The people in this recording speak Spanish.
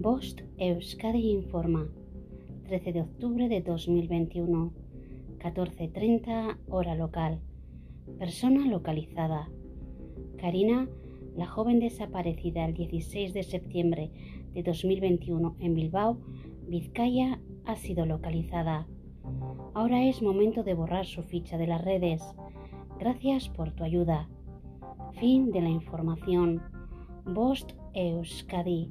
Bost Euskadi informa. 13 de octubre de 2021. 14.30 hora local. Persona localizada. Karina, la joven desaparecida el 16 de septiembre de 2021 en Bilbao, Vizcaya, ha sido localizada. Ahora es momento de borrar su ficha de las redes. Gracias por tu ayuda. Fin de la información. Bost Euskadi,